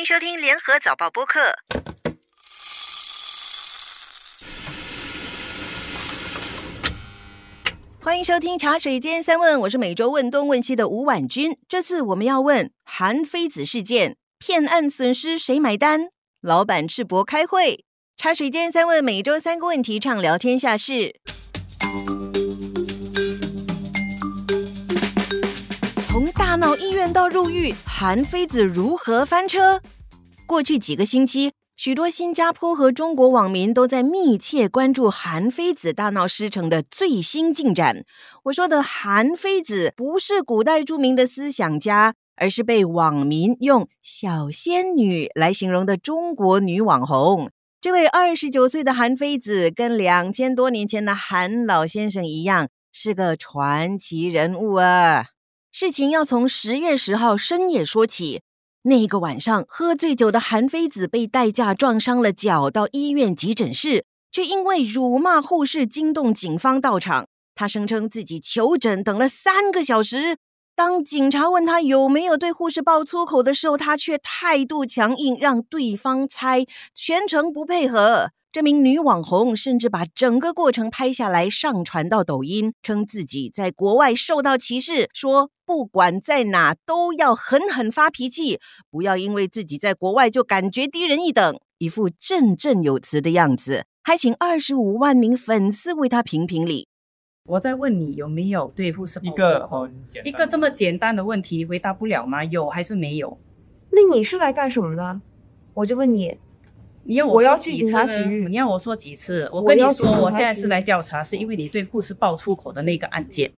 欢迎收听联合早报播客。欢迎收听茶水间三问，我是每周问东问西的吴婉君。这次我们要问韩非子事件骗案损失谁买单？老板赤膊开会。茶水间三问，每周三个问题，畅聊天下事。从大闹医院到入狱，韩非子如何翻车？过去几个星期。许多新加坡和中国网民都在密切关注韩非子大闹师城的最新进展。我说的韩非子不是古代著名的思想家，而是被网民用“小仙女”来形容的中国女网红。这位二十九岁的韩非子，跟两千多年前的韩老先生一样，是个传奇人物啊！事情要从十月十号深夜说起。那个晚上，喝醉酒的韩非子被代驾撞伤了脚，到医院急诊室，却因为辱骂护士惊动警方到场。他声称自己求诊等了三个小时，当警察问他有没有对护士爆粗口的时候，他却态度强硬，让对方猜，全程不配合。这名女网红甚至把整个过程拍下来上传到抖音，称自己在国外受到歧视，说不管在哪都要狠狠发脾气，不要因为自己在国外就感觉低人一等，一副振振有词的样子，还请二十五万名粉丝为她评评理。我在问你有没有对护士一个很一个这么简单的问题回答不了吗？有还是没有？那你是来干什么的？我就问你。你要我说几次？你要我说几次？我跟你说，我现在是来调查，是因为你对护士爆粗口的那个案件。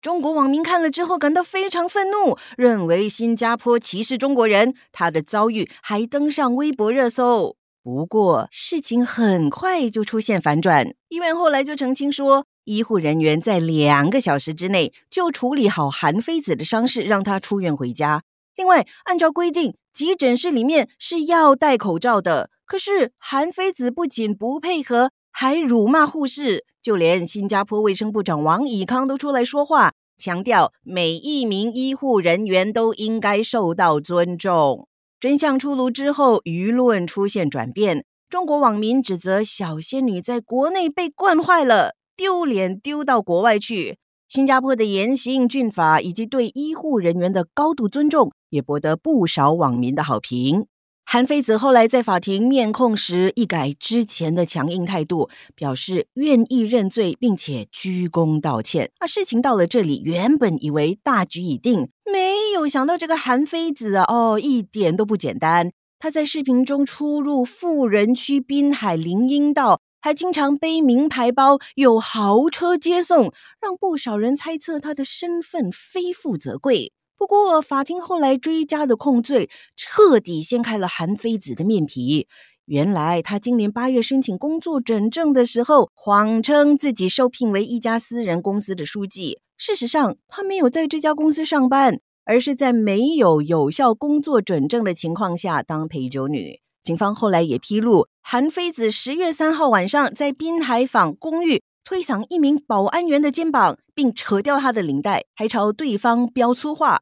中国网民看了之后感到非常愤怒，认为新加坡歧视中国人。他的遭遇还登上微博热搜。不过事情很快就出现反转，医院后来就澄清说，医护人员在两个小时之内就处理好韩非子的伤势，让他出院回家。另外，按照规定，急诊室里面是要戴口罩的。可是韩非子不仅不配合，还辱骂护士，就连新加坡卫生部长王以康都出来说话，强调每一名医护人员都应该受到尊重。真相出炉之后，舆论出现转变，中国网民指责小仙女在国内被惯坏了，丢脸丢到国外去。新加坡的严刑峻法以及对医护人员的高度尊重，也博得不少网民的好评。韩非子后来在法庭面控时，一改之前的强硬态度，表示愿意认罪，并且鞠躬道歉。啊，事情到了这里，原本以为大局已定，没有想到这个韩非子啊，哦，一点都不简单。他在视频中出入富人区滨海林荫道，还经常背名牌包，有豪车接送，让不少人猜测他的身份非富则贵。不过，法庭后来追加的控罪彻底掀开了韩非子的面皮。原来，他今年八月申请工作准证的时候，谎称自己受聘为一家私人公司的书记。事实上，他没有在这家公司上班，而是在没有有效工作准证的情况下当陪酒女。警方后来也披露，韩非子十月三号晚上在滨海坊公寓。推搡一名保安员的肩膀，并扯掉他的领带，还朝对方飙粗话。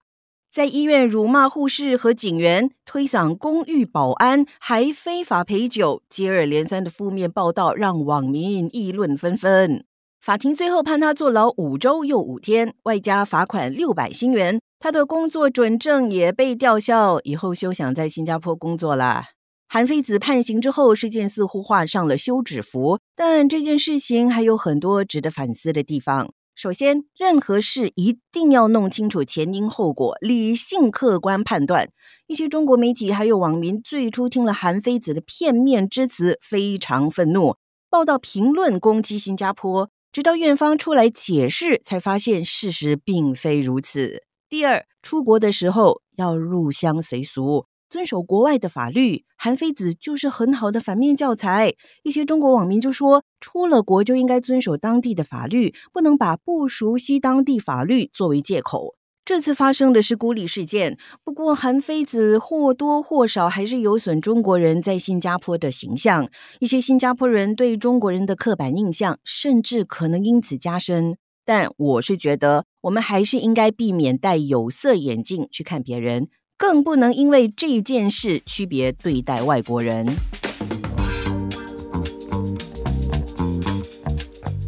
在医院辱骂护士和警员，推搡公寓保安，还非法陪酒，接二连三的负面报道让网民议论纷纷。法庭最后判他坐牢五周又五天，外加罚款六百新元。他的工作准证也被吊销，以后休想在新加坡工作了。韩非子判刑之后，事件似乎画上了休止符，但这件事情还有很多值得反思的地方。首先，任何事一定要弄清楚前因后果，理性客观判断。一些中国媒体还有网民最初听了韩非子的片面之词，非常愤怒，报道评论攻击新加坡。直到院方出来解释，才发现事实并非如此。第二，出国的时候要入乡随俗。遵守国外的法律，韩非子就是很好的反面教材。一些中国网民就说，出了国就应该遵守当地的法律，不能把不熟悉当地法律作为借口。这次发生的是孤立事件，不过韩非子或多或少还是有损中国人在新加坡的形象。一些新加坡人对中国人的刻板印象，甚至可能因此加深。但我是觉得，我们还是应该避免戴有色眼镜去看别人。更不能因为这件事区别对待外国人。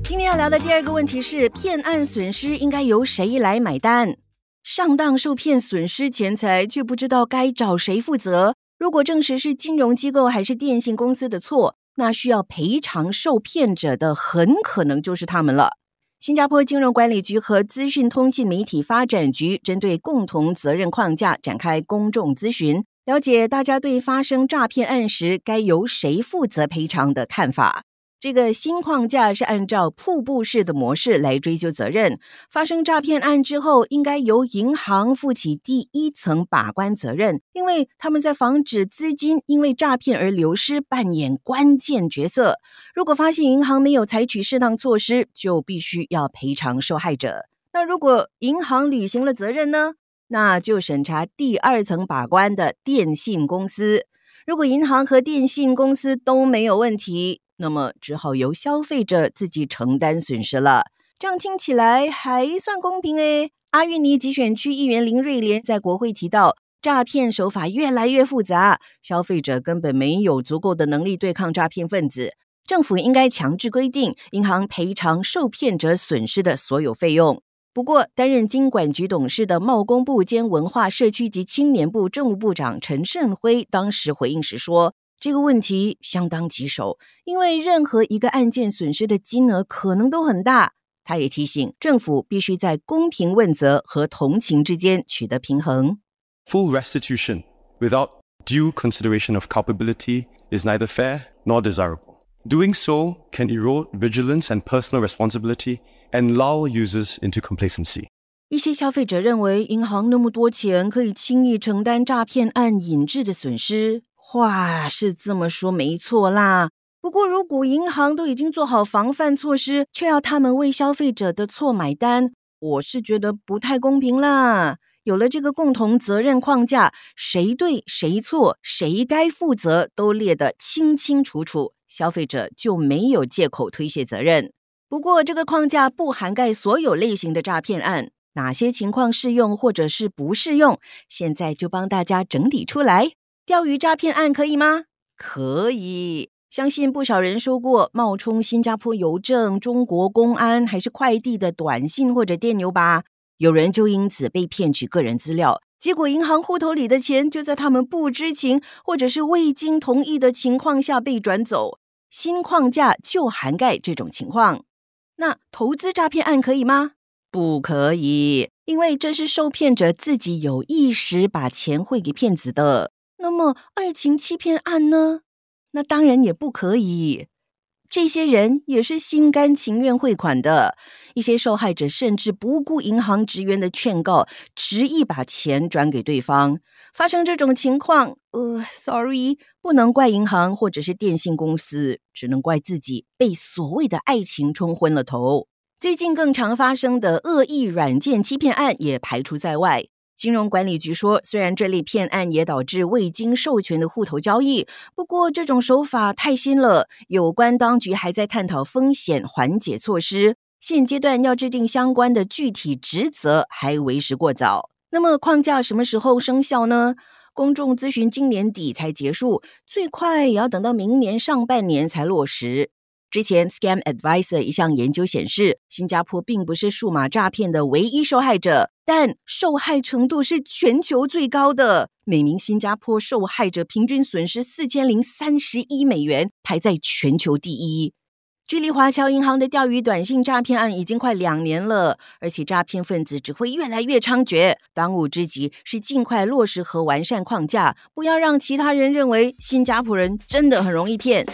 今天要聊的第二个问题是：骗案损失应该由谁来买单？上当受骗损失钱财，却不知道该找谁负责。如果证实是金融机构还是电信公司的错，那需要赔偿受骗者的很可能就是他们了。新加坡金融管理局和资讯通信媒体发展局针对共同责任框架展开公众咨询，了解大家对发生诈骗案时该由谁负责赔偿的看法。这个新框架是按照瀑布式的模式来追究责任。发生诈骗案之后，应该由银行负起第一层把关责任，因为他们在防止资金因为诈骗而流失扮演关键角色。如果发现银行没有采取适当措施，就必须要赔偿受害者。那如果银行履行了责任呢？那就审查第二层把关的电信公司。如果银行和电信公司都没有问题。那么只好由消费者自己承担损失了，这样听起来还算公平诶。阿育尼集选区议员林瑞莲在国会提到，诈骗手法越来越复杂，消费者根本没有足够的能力对抗诈骗分子，政府应该强制规定银行赔偿受骗者损失的所有费用。不过，担任经管局董事的贸工部兼文化社区及青年部政务部长陈胜辉当时回应时说。这个问题相当棘手，因为任何一个案件损失的金额可能都很大。他也提醒政府必须在公平问责和同情之间取得平衡。Full restitution without due consideration of culpability is neither fair nor desirable. Doing so can erode vigilance and personal responsibility and lull users into complacency. 一些消费者认为，银行那么多钱可以轻易承担诈骗案引致的损失。话是这么说没错啦，不过如果银行都已经做好防范措施，却要他们为消费者的错买单，我是觉得不太公平啦。有了这个共同责任框架，谁对谁错，谁该负责都列得清清楚楚，消费者就没有借口推卸责任。不过这个框架不涵盖所有类型的诈骗案，哪些情况适用或者是不适用，现在就帮大家整理出来。钓鱼诈骗案可以吗？可以，相信不少人收过冒充新加坡邮政、中国公安还是快递的短信或者电邮吧。有人就因此被骗取个人资料，结果银行户头里的钱就在他们不知情或者是未经同意的情况下被转走。新框架就涵盖这种情况。那投资诈骗案可以吗？不可以，因为这是受骗者自己有意识把钱汇给骗子的。那么，爱情欺骗案呢？那当然也不可以。这些人也是心甘情愿汇款的。一些受害者甚至不顾银行职员的劝告，执意把钱转给对方。发生这种情况，呃，sorry，不能怪银行或者是电信公司，只能怪自己被所谓的爱情冲昏了头。最近更常发生的恶意软件欺骗案也排除在外。金融管理局说，虽然这类骗案也导致未经授权的户头交易，不过这种手法太新了，有关当局还在探讨风险缓解措施。现阶段要制定相关的具体职责还为时过早。那么框架什么时候生效呢？公众咨询今年底才结束，最快也要等到明年上半年才落实。之前，Scam Advisor 一项研究显示，新加坡并不是数码诈骗的唯一受害者，但受害程度是全球最高的。每名新加坡受害者平均损失四千零三十一美元，排在全球第一。距离华侨银行的钓鱼短信诈骗案已经快两年了，而且诈骗分子只会越来越猖獗。当务之急是尽快落实和完善框架，不要让其他人认为新加坡人真的很容易骗。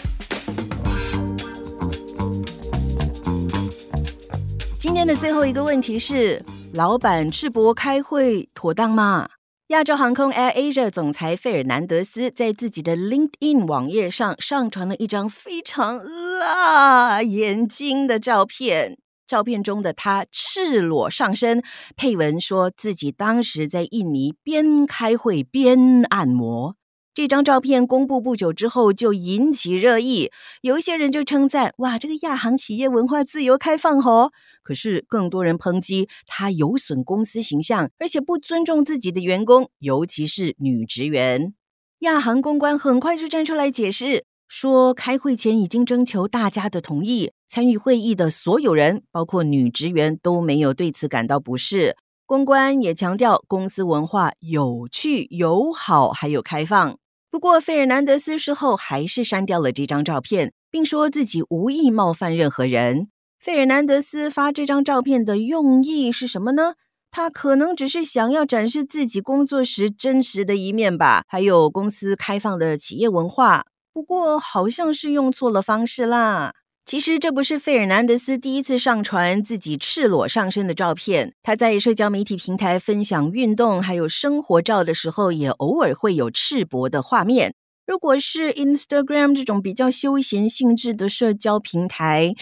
今天的最后一个问题是：老板赤膊开会妥当吗？亚洲航空 Air Asia 总裁费尔南德斯在自己的 LinkedIn 网页上上传了一张非常辣眼睛的照片。照片中的他赤裸上身，配文说自己当时在印尼边开会边按摩。这张照片公布不久之后就引起热议，有一些人就称赞：“哇，这个亚航企业文化自由开放哦。”可是更多人抨击他有损公司形象，而且不尊重自己的员工，尤其是女职员。亚航公关很快就站出来解释，说开会前已经征求大家的同意，参与会议的所有人，包括女职员，都没有对此感到不适。公关也强调公司文化有趣、友好，还有开放。不过，费尔南德斯事后还是删掉了这张照片，并说自己无意冒犯任何人。费尔南德斯发这张照片的用意是什么呢？他可能只是想要展示自己工作时真实的一面吧，还有公司开放的企业文化。不过，好像是用错了方式啦。其实这不是费尔南德斯第一次上传自己赤裸上身的照片。他在社交媒体平台分享运动还有生活照的时候，也偶尔会有赤膊的画面。如果是 Instagram 这种比较休闲性质的社交平台，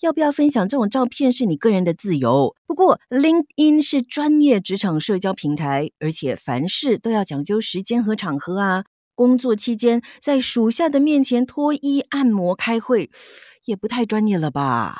要不要分享这种照片是你个人的自由。不过 LinkedIn 是专业职场社交平台，而且凡事都要讲究时间和场合啊。工作期间在属下的面前脱衣按摩开会。也不太专业了吧？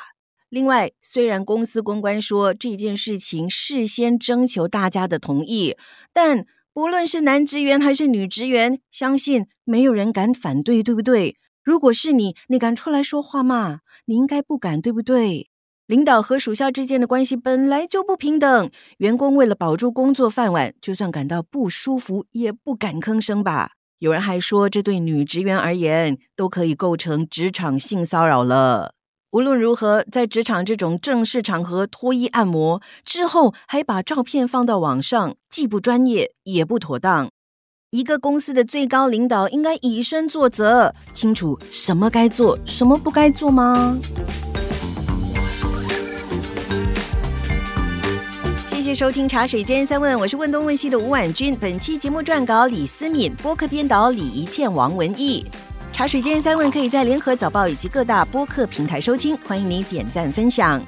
另外，虽然公司公关说这件事情事先征求大家的同意，但不论是男职员还是女职员，相信没有人敢反对，对不对？如果是你，你敢出来说话吗？你应该不敢，对不对？领导和属下之间的关系本来就不平等，员工为了保住工作饭碗，就算感到不舒服，也不敢吭声吧。有人还说，这对女职员而言都可以构成职场性骚扰了。无论如何，在职场这种正式场合脱衣按摩之后，还把照片放到网上，既不专业也不妥当。一个公司的最高领导应该以身作则，清楚什么该做，什么不该做吗？收听茶水间三问，我是问东问西的吴婉君。本期节目撰稿李思敏，播客编导李怡倩、王文义。茶水间三问可以在联合早报以及各大播客平台收听，欢迎您点赞分享。